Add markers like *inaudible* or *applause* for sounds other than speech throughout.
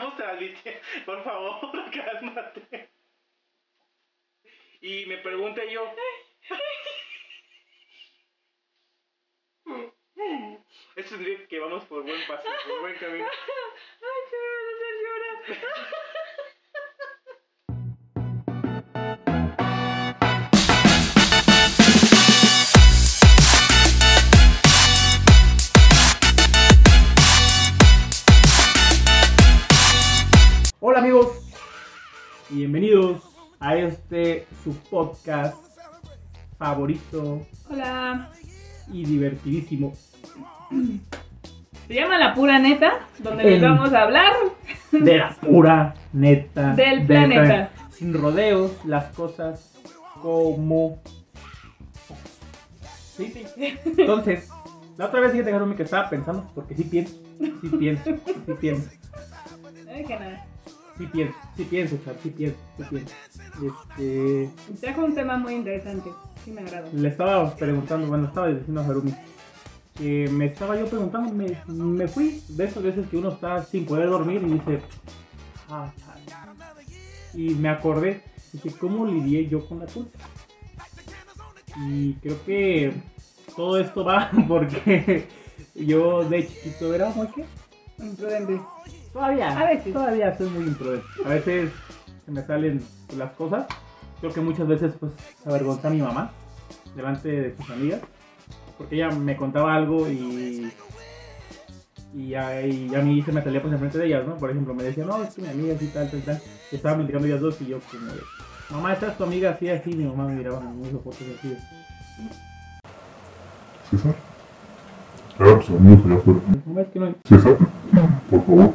estamos transmitiendo. *laughs* Por favor, *laughs* cálmate. Y me pregunté yo. Esto significa que vamos por buen paso, por buen camino. *laughs* Ay, qué me van a hacer llorar. Y bienvenidos a este su podcast favorito Hola. y divertidísimo. Se llama La Pura Neta, donde les vamos a hablar. De la pura neta. Del planeta. Sin rodeos, las cosas como. Sí, sí. Entonces, la otra vez Harumi, que estaba pensando, porque sí pienso, sí pienso, sí pienso, *laughs* No dije nada. Sí pienso, sí pienso, Char, sí pienso, sí pienso. Este. Trajo un tema muy interesante. Sí, me agradó. Le estaba preguntando, bueno, estaba diciendo a Harumi que me estaba yo preguntando, me, me fui de esas veces que uno está sin poder dormir y dice, ah, chale". y me acordé, dije, ¿cómo lidié yo con la culpa? Y creo que todo esto va *laughs* porque yo de chiquito era muy que Imprudente. Todavía, A veces. todavía soy muy imprudente. A veces se me salen las cosas. Creo que muchas veces pues avergonzé a mi mamá delante de sus amigas. Porque ella me contaba algo y, y, a, y a mí se me salía pues enfrente de ellas, ¿no? Por ejemplo, me decía, no, es que mi amiga así, tal, tal, tal. Y estaban platicando ellas dos y yo como de, mamá, esta es tu amiga así, así. Mi mamá me miraba, me hizo fotos así. César. Claro, pues allá afuera. Mamá, es que no... César, por favor.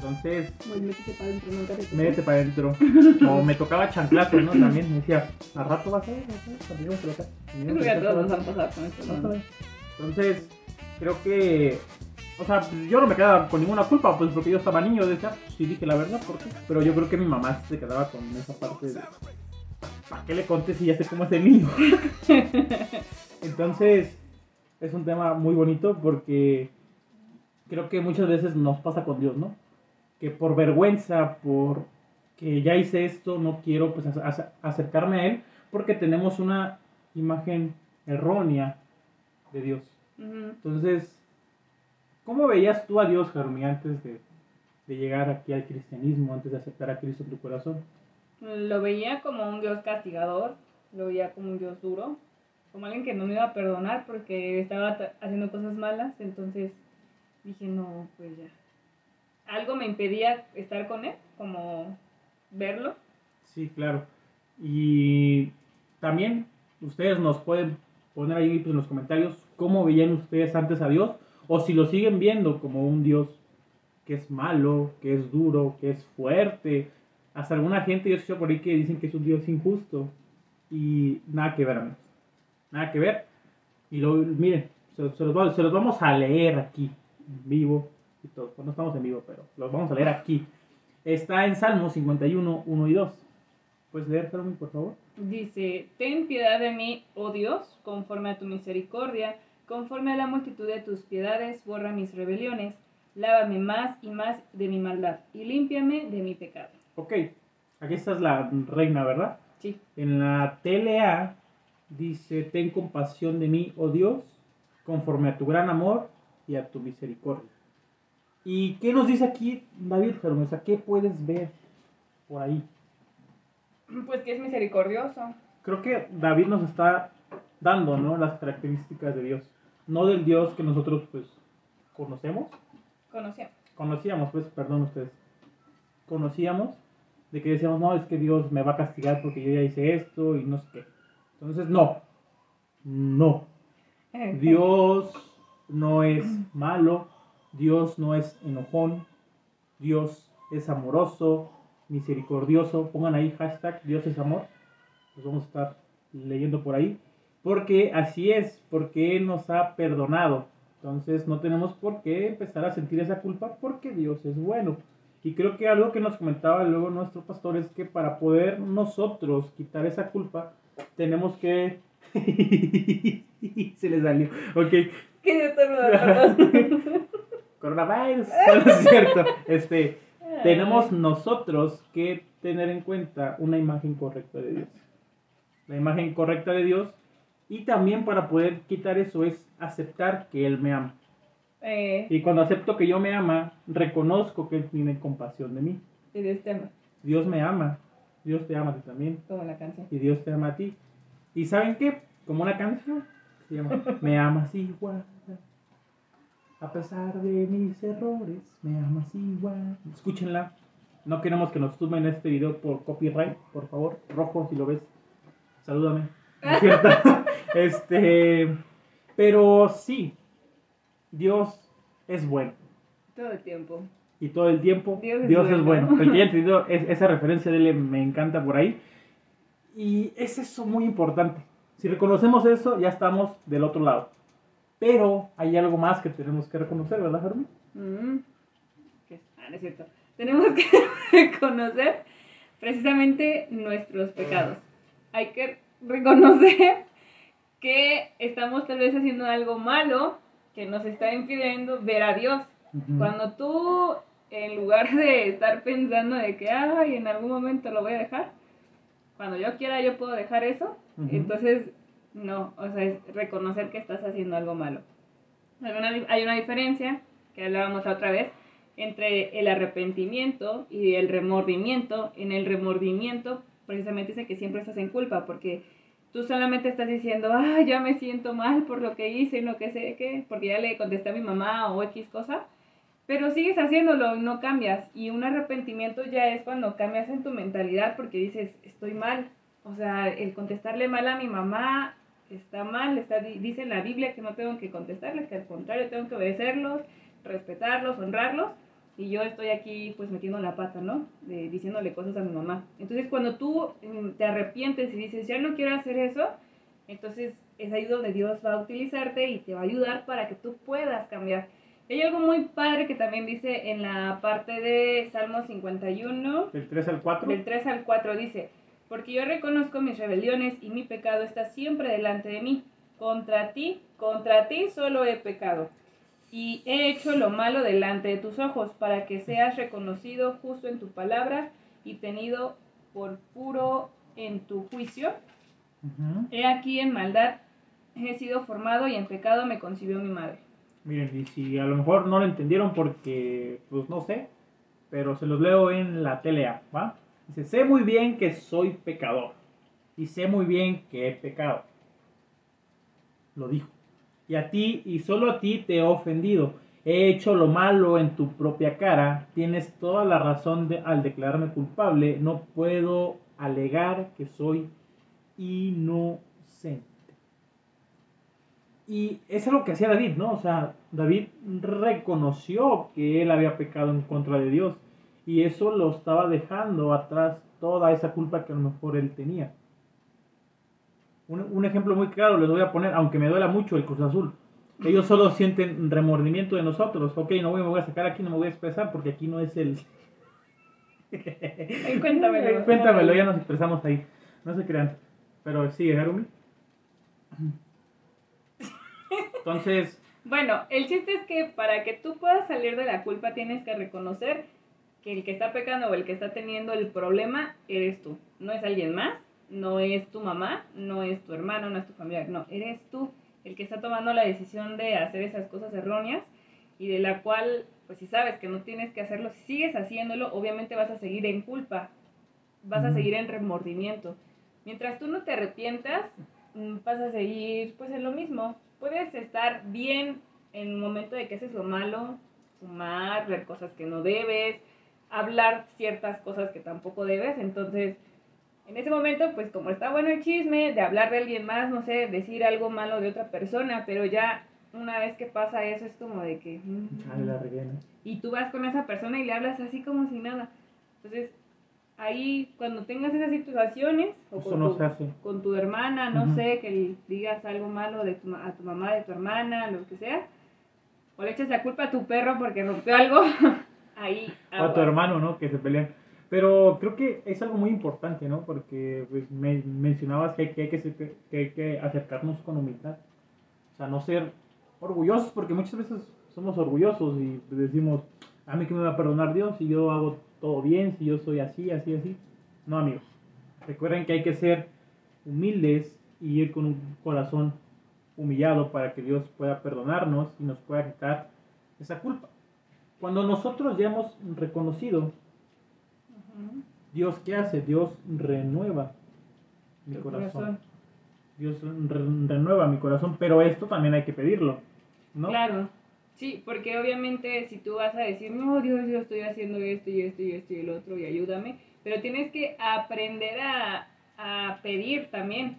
Entonces, Muy métete para adentro, nunca te métete para adentro. *laughs* O me tocaba chanclazo, ¿no? También me decía, al rato vas a ver, a a. Cuando Creo que a a todos casa, nos han pasado con esto. vas a ¿no? ver. Entonces, creo que, o sea, yo no me quedaba con ninguna culpa, pues porque yo estaba niño, decía, pues, sí dije la verdad, ¿por qué? Pero yo creo que mi mamá se quedaba con esa parte de, ¿para qué le conté si ya sé cómo es el niño? *laughs* Entonces, es un tema muy bonito porque creo que muchas veces nos pasa con Dios, ¿no? Que por vergüenza, por que ya hice esto, no quiero pues ac- ac- acercarme a Él porque tenemos una imagen errónea de Dios. Entonces, ¿cómo veías tú a Dios, Jarumi, antes de, de llegar aquí al cristianismo, antes de aceptar a Cristo en tu corazón? Lo veía como un Dios castigador, lo veía como un Dios duro, como alguien que no me iba a perdonar porque estaba ta- haciendo cosas malas, entonces dije, no, pues ya. Algo me impedía estar con él, como verlo. Sí, claro. Y también ustedes nos pueden poner ahí pues, en los comentarios cómo veían ustedes antes a Dios o si lo siguen viendo como un Dios que es malo, que es duro, que es fuerte. Hasta alguna gente yo he escuchado por ahí que dicen que es un Dios injusto y nada que ver, amigos. Nada que ver. Y lo, miren, se, los, se los vamos a leer aquí, en vivo y todo. Pues no estamos en vivo, pero los vamos a leer aquí. Está en Salmo 51, 1 y 2. ¿Puedes leer, Salmo, por favor? Dice, ten piedad de mí, oh Dios, conforme a tu misericordia, conforme a la multitud de tus piedades, borra mis rebeliones, lávame más y más de mi maldad, y límpiame de mi pecado. Ok, aquí está es la reina, ¿verdad? Sí. En la TLA dice, ten compasión de mí, oh Dios, conforme a tu gran amor y a tu misericordia. ¿Y qué nos dice aquí David, sea, ¿qué puedes ver por ahí? Pues que es misericordioso. Creo que David nos está dando, ¿no? Las características de Dios. No del Dios que nosotros, pues, conocemos, Conocía. conocíamos, pues, perdón ustedes, conocíamos de que decíamos, no, es que Dios me va a castigar porque yo ya hice esto y no sé qué. Entonces, no, no, *laughs* Dios no es malo, Dios no es enojón, Dios es amoroso, misericordioso. Pongan ahí hashtag Dios es amor. Los vamos a estar leyendo por ahí. Porque así es, porque Él nos ha perdonado. Entonces no tenemos por qué empezar a sentir esa culpa porque Dios es bueno. Y creo que algo que nos comentaba luego nuestro pastor es que para poder nosotros quitar esa culpa, tenemos que... *laughs* Se le salió. Ok. *laughs* coronavirus. *laughs* No es cierto. Este, tenemos nosotros que tener en cuenta una imagen correcta de Dios. La imagen correcta de Dios. Y también para poder quitar eso es aceptar que Él me ama. Eh, Y cuando acepto que yo me ama, reconozco que Él tiene compasión de mí. y de este tema, Dios me ama. Dios te ama a ti también. como la canción. Y Dios te ama a ti. ¿Y saben qué? Como una canción. Se llama *laughs* Me amas igual. A pesar de mis errores, me amas igual. Escúchenla. No queremos que nos tumben este video por copyright, por favor. Rojo, si lo ves, salúdame. ¿No es cierto? *laughs* este, pero sí, Dios es bueno. Todo el tiempo. Y todo el tiempo Dios Dios, es es bueno. bueno. El que haya entendido *laughs* es- esa referencia de él me encanta por ahí. Y es eso muy importante. Si reconocemos eso, ya estamos del otro lado. Pero hay algo más que tenemos que reconocer, ¿verdad, Fermi? Mm. Ah, no es cierto. Tenemos que *laughs* reconocer precisamente nuestros pecados. Hay que reconocer que estamos tal vez haciendo algo malo que nos está impidiendo ver a Dios. Cuando tú, en lugar de estar pensando de que, ay, en algún momento lo voy a dejar, cuando yo quiera yo puedo dejar eso, entonces no, o sea, es reconocer que estás haciendo algo malo. Hay una, hay una diferencia, que hablábamos la otra vez, entre el arrepentimiento y el remordimiento. En el remordimiento, precisamente dice que siempre estás en culpa, porque tú solamente estás diciendo, ah, ya me siento mal por lo que hice, no que sé qué, porque ya le contesté a mi mamá o X cosa, pero sigues haciéndolo y no cambias. Y un arrepentimiento ya es cuando cambias en tu mentalidad porque dices, estoy mal. O sea, el contestarle mal a mi mamá está mal, está, di- dice en la Biblia que no tengo que contestarles, que al contrario tengo que obedecerlos, respetarlos, honrarlos. Y yo estoy aquí pues metiendo la pata, ¿no? De- diciéndole cosas a mi mamá. Entonces cuando tú mm, te arrepientes y dices, ya no quiero hacer eso, entonces es ahí donde Dios va a utilizarte y te va a ayudar para que tú puedas cambiar. Hay algo muy padre que también dice en la parte de Salmo 51, Del 3 al 4. del 3 al 4 dice, porque yo reconozco mis rebeliones y mi pecado está siempre delante de mí. Contra ti, contra ti solo he pecado. Y he hecho lo malo delante de tus ojos, para que seas reconocido justo en tu palabra y tenido por puro en tu juicio. He aquí en maldad he sido formado y en pecado me concibió mi madre. Miren, y si a lo mejor no lo entendieron porque, pues no sé, pero se los leo en la TLA, ¿va? Dice, sé muy bien que soy pecador y sé muy bien que he pecado. Lo dijo. Y a ti, y solo a ti te he ofendido. He hecho lo malo en tu propia cara. Tienes toda la razón de, al declararme culpable. No puedo alegar que soy inocente. Y es algo que hacía David, ¿no? O sea, David reconoció que él había pecado en contra de Dios y eso lo estaba dejando atrás toda esa culpa que a lo mejor él tenía. Un, un ejemplo muy claro les voy a poner, aunque me duela mucho el Cruz Azul. Ellos solo sienten remordimiento de nosotros. Ok, no voy, me voy a sacar aquí, no me voy a expresar porque aquí no es el... *laughs* Cuéntamelo. *laughs* Cuéntamelo, ya nos expresamos ahí. No se crean. Pero sigue, Harumi. Entonces, *laughs* Bueno, el chiste es que para que tú puedas salir de la culpa tienes que reconocer que el que está pecando o el que está teniendo el problema eres tú. No es alguien más, no es tu mamá, no es tu hermano, no es tu familia, no, eres tú el que está tomando la decisión de hacer esas cosas erróneas y de la cual, pues si sabes que no tienes que hacerlo, si sigues haciéndolo, obviamente vas a seguir en culpa, vas a seguir en remordimiento. Mientras tú no te arrepientas, mm, vas a seguir pues en lo mismo. Puedes estar bien en el momento de que haces lo malo, fumar, ver cosas que no debes, hablar ciertas cosas que tampoco debes, entonces en ese momento pues como está bueno el chisme de hablar de alguien más, no sé, decir algo malo de otra persona, pero ya una vez que pasa eso es como de que... mm, y tú vas con esa persona y le hablas así como si nada. Entonces, ahí cuando tengas esas situaciones, o con, no tu, con tu hermana, no sé, que le digas algo malo de tu, a tu mamá, de tu hermana, lo que sea, o le echas la culpa a tu perro porque rompió algo, *laughs* ahí. O a tu hermano, ¿no? Que se pelean. Pero creo que es algo muy importante, ¿no? Porque pues, me mencionabas que hay que, que, que hay que acercarnos con humildad. O sea, no ser orgullosos, porque muchas veces somos orgullosos y decimos, a mí que me va a perdonar Dios si yo hago todo bien, si yo soy así, así, así. No, amigos. Recuerden que hay que ser humildes y ir con un corazón humillado para que Dios pueda perdonarnos y nos pueda quitar esa culpa. Cuando nosotros ya hemos reconocido. Dios qué hace? Dios renueva mi corazón. corazón. Dios re- renueva mi corazón, pero esto también hay que pedirlo, ¿no? Claro. Sí, porque obviamente si tú vas a decir, no, Dios, yo estoy haciendo esto y esto y esto y el otro y ayúdame, pero tienes que aprender a, a pedir también.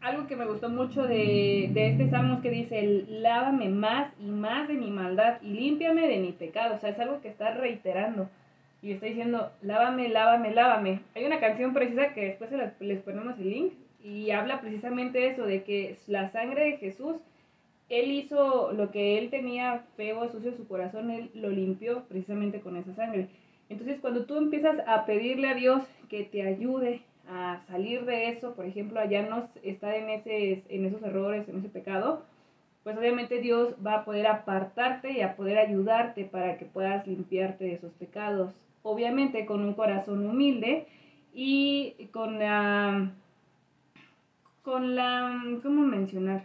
Algo que me gustó mucho de, de este salmo que dice, lávame más y más de mi maldad y límpiame de mi pecado. O sea, es algo que está reiterando. Y está diciendo, lávame, lávame, lávame. Hay una canción precisa que después les ponemos el link y habla precisamente eso, de que la sangre de Jesús él hizo lo que él tenía feo, sucio su corazón, él lo limpió precisamente con esa sangre. Entonces, cuando tú empiezas a pedirle a Dios que te ayude a salir de eso, por ejemplo, a ya no estar en, ese, en esos errores, en ese pecado, pues obviamente Dios va a poder apartarte y a poder ayudarte para que puedas limpiarte de esos pecados. Obviamente con un corazón humilde y con la... Con la... ¿Cómo mencionar?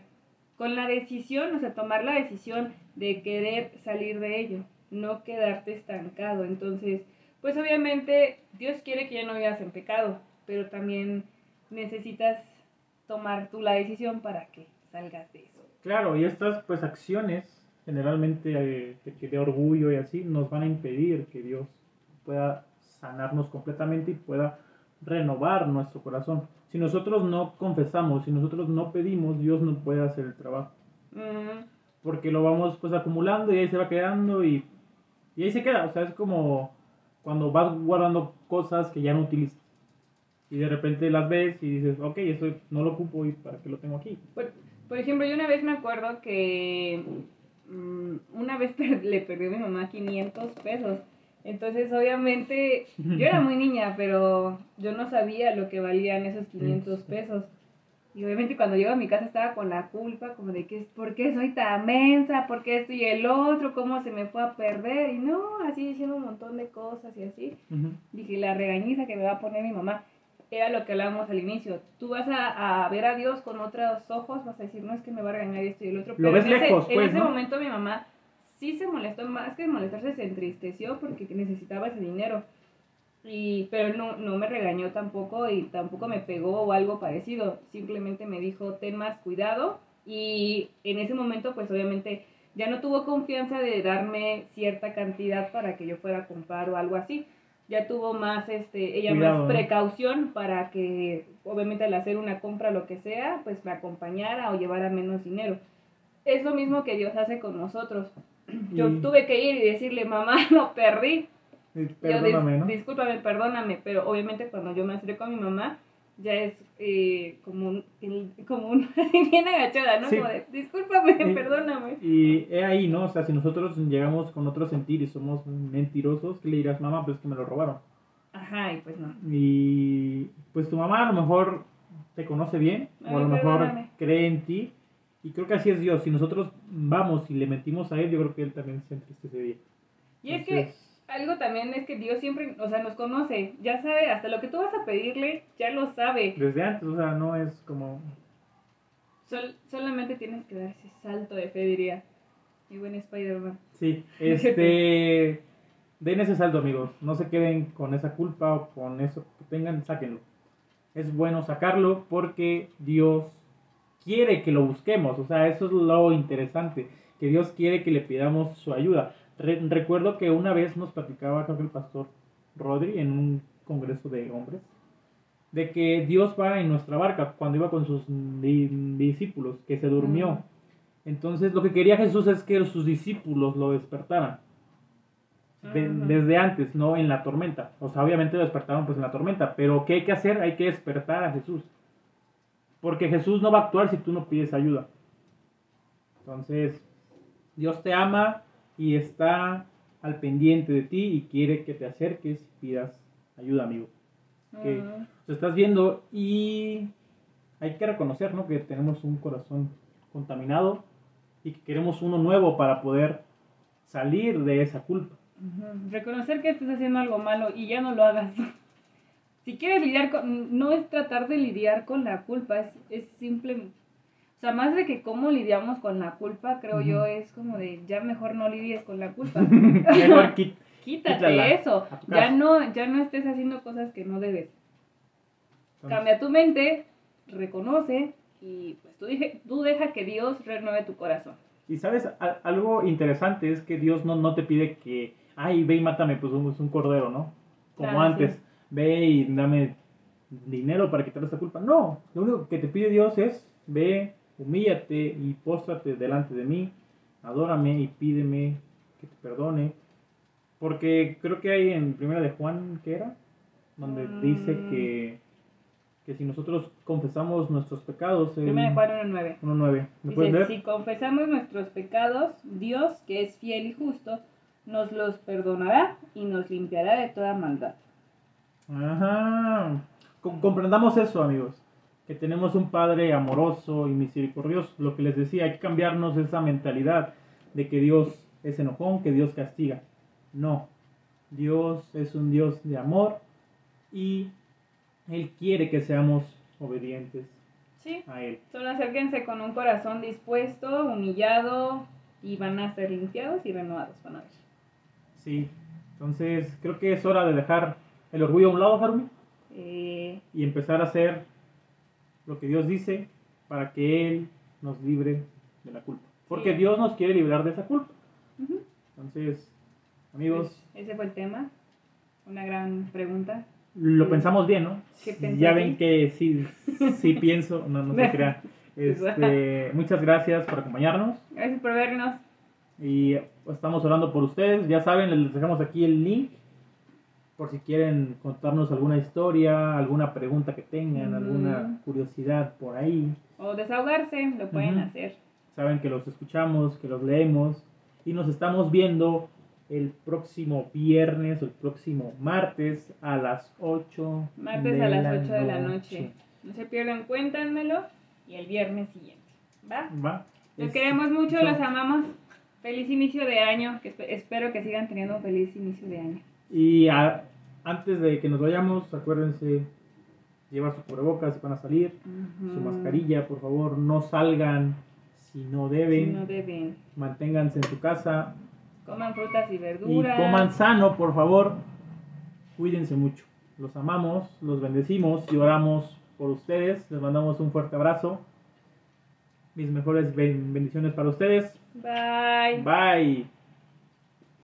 con la decisión, o sea, tomar la decisión de querer salir de ello, no quedarte estancado. Entonces, pues obviamente Dios quiere que ya no vivas en pecado, pero también necesitas tomar tú la decisión para que salgas de eso. Claro, y estas pues acciones, generalmente eh, de, orgullo y así, nos van a impedir que Dios pueda sanarnos completamente y pueda renovar nuestro corazón. Si nosotros no confesamos, si nosotros no pedimos, Dios no puede hacer el trabajo. Mm, Porque lo vamos pues acumulando y ahí se va quedando y, y ahí se queda. O sea, es como cuando vas guardando cosas que ya no utilizas. Y de repente las ves y dices, ok, esto no lo ocupo y para qué lo tengo aquí. Por, por ejemplo, yo una vez me acuerdo que mm, una vez *laughs* per- le perdió a mi mamá 500 pesos. Entonces, obviamente, yo era muy niña, pero yo no sabía lo que valían esos 500 pesos. Y obviamente cuando llego a mi casa estaba con la culpa, como de que, ¿por qué soy tan mensa? ¿Por qué esto y el otro? ¿Cómo se me fue a perder? Y no, así diciendo un montón de cosas y así. Ujú. Dije, la regañiza que me va a poner mi mamá. Era lo que hablábamos al inicio. Tú vas a, a ver a Dios con otros ojos, vas a decir, no es que me va a regañar esto y el otro. Lo ves en ese, lejos, en pues, ese ¿no? momento mi mamá sí se molestó, más que molestarse, se entristeció porque necesitaba ese dinero. Y, pero no, no me regañó tampoco y tampoco me pegó o algo parecido. Simplemente me dijo, ten más cuidado. Y en ese momento, pues obviamente ya no tuvo confianza de darme cierta cantidad para que yo fuera a comprar o algo así. Ya tuvo más, este, ella Cuidado, más precaución para que, obviamente al hacer una compra lo que sea, pues me acompañara o llevara menos dinero. Es lo mismo que Dios hace con nosotros. *clears throat* Yo Y- tuve que ir y decirle, mamá, *laughs* lo perdí. y Yo, dis- Perdóname, ¿no? discúlpame, perdóname, pero obviamente cuando yo me acerco a mi mamá, ya es eh, como un, el- como un, *laughs* bien agachada, ¿no? Sí. Como de, discúlpame, perdóname. Y he ahí, ¿no? O sea, si nosotros llegamos con otro sentir y somos mentirosos, ¿qué le dirás, mamá? Pues que me lo robaron. Ajá, y pues no. Y pues tu mamá a lo mejor te conoce bien, o a lo mejor cree en ti. Y creo que así es Dios. Si nosotros vamos y le mentimos a Él, yo creo que Él también se entristece ese día. Y es que Entonces, algo también es que Dios siempre, o sea, nos conoce, ya sabe, hasta lo que tú vas a pedirle, ya lo sabe. Desde antes, o sea, no es como... Sol- solamente tienes que dar ese salto de fe, diría. Y buen Spider-Man. Sí, *laughs* este... Den ese saldo, amigos. No se queden con esa culpa o con eso que tengan, sáquenlo. Es bueno sacarlo porque Dios quiere que lo busquemos. O sea, eso es lo interesante. Que Dios quiere que le pidamos su ayuda. Re- recuerdo que una vez nos platicaba, creo que el pastor Rodri, en un congreso de hombres, de que Dios va en nuestra barca cuando iba con sus di- discípulos, que se durmió. Ujú. Entonces, lo que quería Jesús es que sus discípulos lo despertaran. De- Ujú. desde antes, no en la tormenta. O sea, obviamente lo despertaron pues en la tormenta. Pero ¿qué hay que hacer? Hay que despertar a Jesús. Porque Jesús no va a actuar si tú no pides ayuda. Entonces, Dios te ama y está al pendiente de ti y quiere que te acerques y pidas ayuda, amigo. Que Mm. lo estás viendo y hay que reconocer ¿no? que tenemos un corazón contaminado y que queremos uno nuevo para poder salir de esa culpa. Ujú. Reconocer que estás haciendo algo malo y ya no lo hagas. *laughs* Si quieres lidiar con... No es tratar de lidiar con la culpa, es, es simple... O sea, más de que cómo lidiamos con la culpa, creo yo, es como de ya mejor no lidies con la culpa. *laughs* Mejor *laughs* Quítate Quítala eso. Ya no, ya no estés haciendo cosas que no debes. Entonces, Cambia tu mente, reconoce y pues tú, dije, tú deja que Dios renueve tu corazón. Y sabes, A- algo interesante es que Dios no, no te pide que, ay, ve y mátame, pues un, un cordero, ¿no? Como Claro, antes, sí. ve y dame dinero para quitar esta culpa. No, lo único que te pide Dios es, ve, humíllate y póstrate delante de mí, adórame y pídeme que te perdone. Porque creo que hay en primera de Juan, ¿qué era? Donde dice Mm. que, que si nosotros confesamos nuestros pecados, Primero de Juan 1.9. 1.9. ¿Me puedes Dice, leer? si confesamos nuestros pecados, Dios, que es fiel y justo, nos los perdonará y nos limpiará de toda maldad. Ajá. Com- comprendamos eso, amigos. Que tenemos un Padre amoroso y misericordioso. Lo que les decía, hay que cambiarnos esa mentalidad de que Dios es enojón, que Dios castiga. No. Dios es un Dios de amor y Él quiere que seamos obedientes Sí. a Él. Solo acérquense con un corazón dispuesto, humillado, y van a ser limpiados y renovados, van a ver. Sí. Entonces, creo que es hora de dejar el orgullo a un lado, Harumi, Eh, y empezar a hacer lo que Dios dice para que Él nos libre de la culpa. Porque Sí. Dios nos quiere librar de esa culpa. ujú. Entonces, amigos, Pues, ese fue el tema. Una gran pregunta. lo sí. pensamos bien, ¿no? ¿Qué Ya ven que sí, sí *laughs* pienso, no, no se crea. *laughs* Este, muchas gracias por acompañarnos Gracias por vernos. y estamos orando por ustedes. Ya saben, les dejamos aquí el link por si quieren contarnos alguna historia, alguna pregunta que tengan, Ujú. alguna curiosidad por ahí. O desahogarse, lo pueden hacer. Saben que los escuchamos, que los leemos y nos estamos viendo el próximo viernes o el próximo martes a las 8 Martes de a las la 8 de la noche. No se pierdan, cuéntanmelo. Y el viernes siguiente. ¿Va? ¿Va? Los Es- queremos mucho, los amamos. Feliz inicio de año. Que espero que sigan teniendo un feliz inicio de año. Y a- antes de que nos vayamos, acuérdense llevar su cubrebocas si van a salir, su mascarilla, por favor, no salgan si no Si deben, no deben. manténganse en su casa Coman frutas y y verduras. coman sano, por favor. Cuídense mucho. Los amamos, los bendecimos y oramos por ustedes. Les mandamos un fuerte abrazo. Mis mejores ben- bendiciones para ustedes. Bye. Bye.